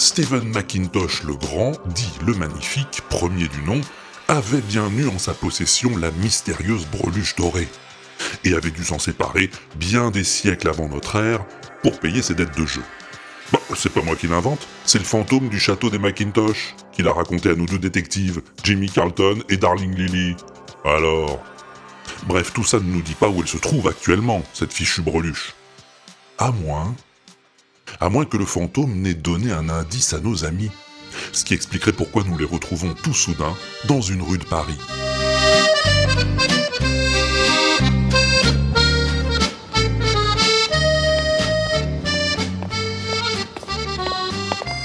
Stephen McIntosh le Grand, dit le Magnifique, premier du nom, avait bien eu en sa possession la mystérieuse breluche dorée, et avait dû s'en séparer bien des siècles avant notre ère pour payer ses dettes de jeu. Bah, c'est pas moi qui l'invente, c'est le fantôme du château des Macintosh, qui l'a raconté à nos deux détectives, Jimmy Carlton et Darling Lily. Alors? Bref, tout ça ne nous dit pas où elle se trouve actuellement, cette fichue breluche. À moins. À moins que le fantôme n'ait donné un indice à nos amis. Ce qui expliquerait pourquoi nous les retrouvons tout soudain dans une rue de Paris.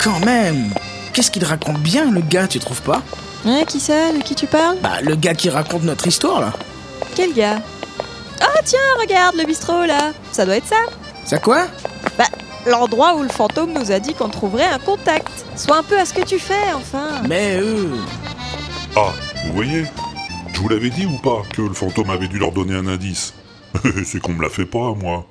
Quand même Qu'est-ce qu'il raconte bien, le gars, tu trouves pas? Hein, qui ça? De qui tu parles? Bah, le gars qui raconte notre histoire, là. Quel gars? Ah tiens, regarde le bistrot là. Ça doit être ça. Ça quoi? L'endroit où le fantôme nous a dit qu'on trouverait un contact. Sois un peu à ce que tu fais, enfin Mais euh... Ah, vous voyez? Je vous l'avais dit ou pas que le fantôme avait dû leur donner un indice? C'est qu'on me l'a fait pas, moi.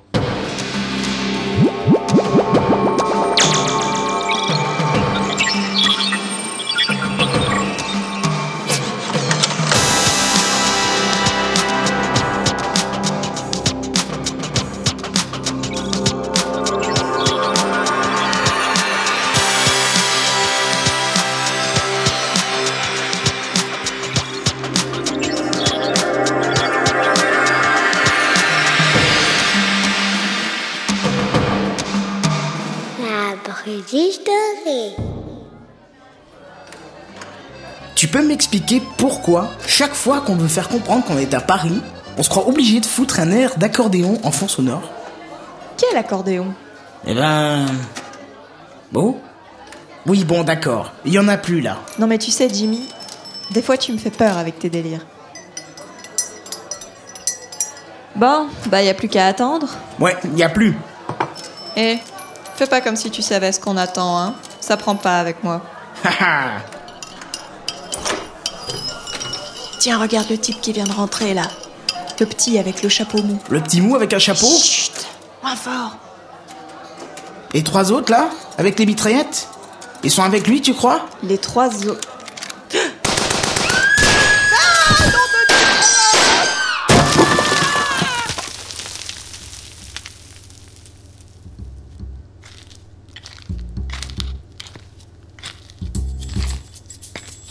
Tu peux m'expliquer pourquoi, chaque fois qu'on veut faire comprendre qu'on est à Paris, on se croit obligé de foutre un air d'accordéon en fond sonore? Quel accordéon? Eh ben... Bon Oui, bon, d'accord. Il y en a plus, là. Non mais tu sais, Jimmy, des fois tu me fais peur avec tes délires. Bon, bah y a plus qu'à attendre. Ouais, il y a plus. Eh, fais pas comme si tu savais ce qu'on attend, hein. Ça prend pas avec moi. Haha Tiens, regarde le type qui vient de rentrer là. Le petit avec le chapeau mou. Le petit mou avec un chapeau? Chut Moins fort Et trois autres, là? Avec les mitraillettes? Ils sont avec lui, tu crois? Les trois autres.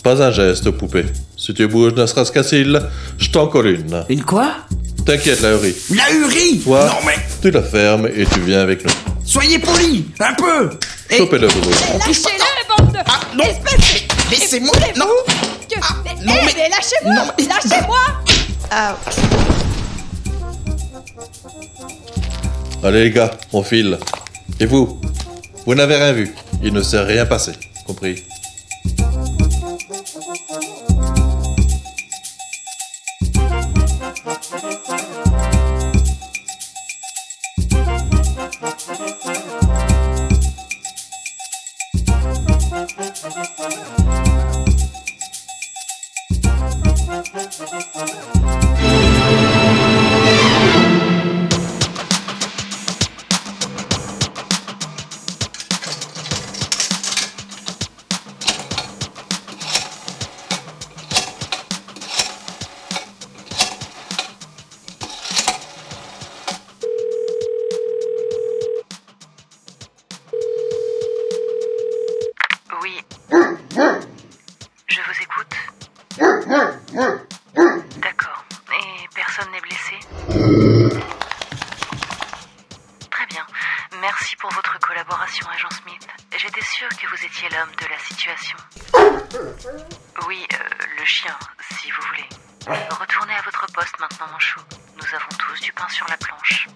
Pas un geste, poupée. Si tu bouges ne serait-ce qu'un cil, je t'en colle une. Une quoi? T'inquiète, la Laurie. La hurie? Toi, Non mais... tu la fermes et tu viens avec nous. Soyez poli Un peu Et- Chopez-le, Boubou. Lâchez-le, bande de... Ah, non Laissez-moi Non Ah, non, mais- mais lâchez-moi Non, mais- Lâchez-moi Ah, Allez, les gars, on file. Et vous? Vous n'avez rien vu. Il ne s'est rien passé. Compris? Oui. Très bien. Merci pour votre collaboration, agent Smith. J'étais sûre que vous étiez l'homme de la situation. Oui, euh, le chien, si vous voulez. Retournez à votre poste maintenant, mon chou. Nous avons tous du pain sur la planche.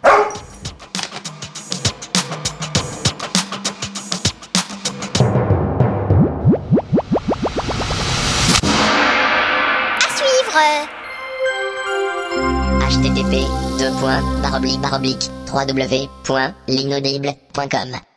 Http www.l'inaudible.com